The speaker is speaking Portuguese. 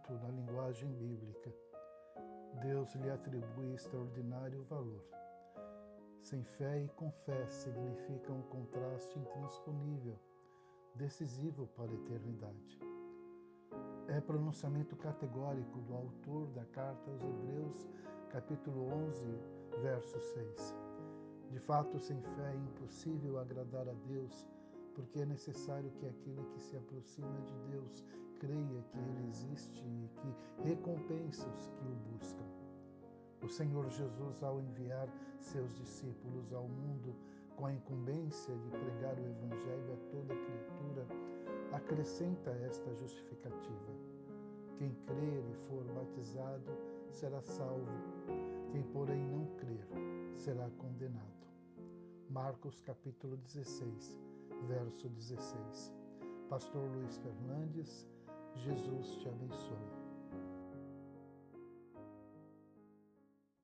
culto na linguagem bíblica. Deus lhe atribui extraordinário valor. Sem fé e com fé significam um contraste intransponível, decisivo para a eternidade. É pronunciamento categórico do autor da carta aos Hebreus, capítulo 11, verso 6. De fato, sem fé é impossível agradar a Deus, porque é necessário que aquele que se aproxima de Deus creia que Ele existe e que recompensa os que o buscam. O Senhor Jesus, ao enviar seus discípulos ao mundo com a incumbência de pregar o Evangelho a toda criatura, acrescenta esta justificativa. Quem crer e for batizado será salvo, quem, porém, não crer será condenado. Marcos capítulo 16, verso 16. Pastor Luiz Fernandes, Jesus te abençoe.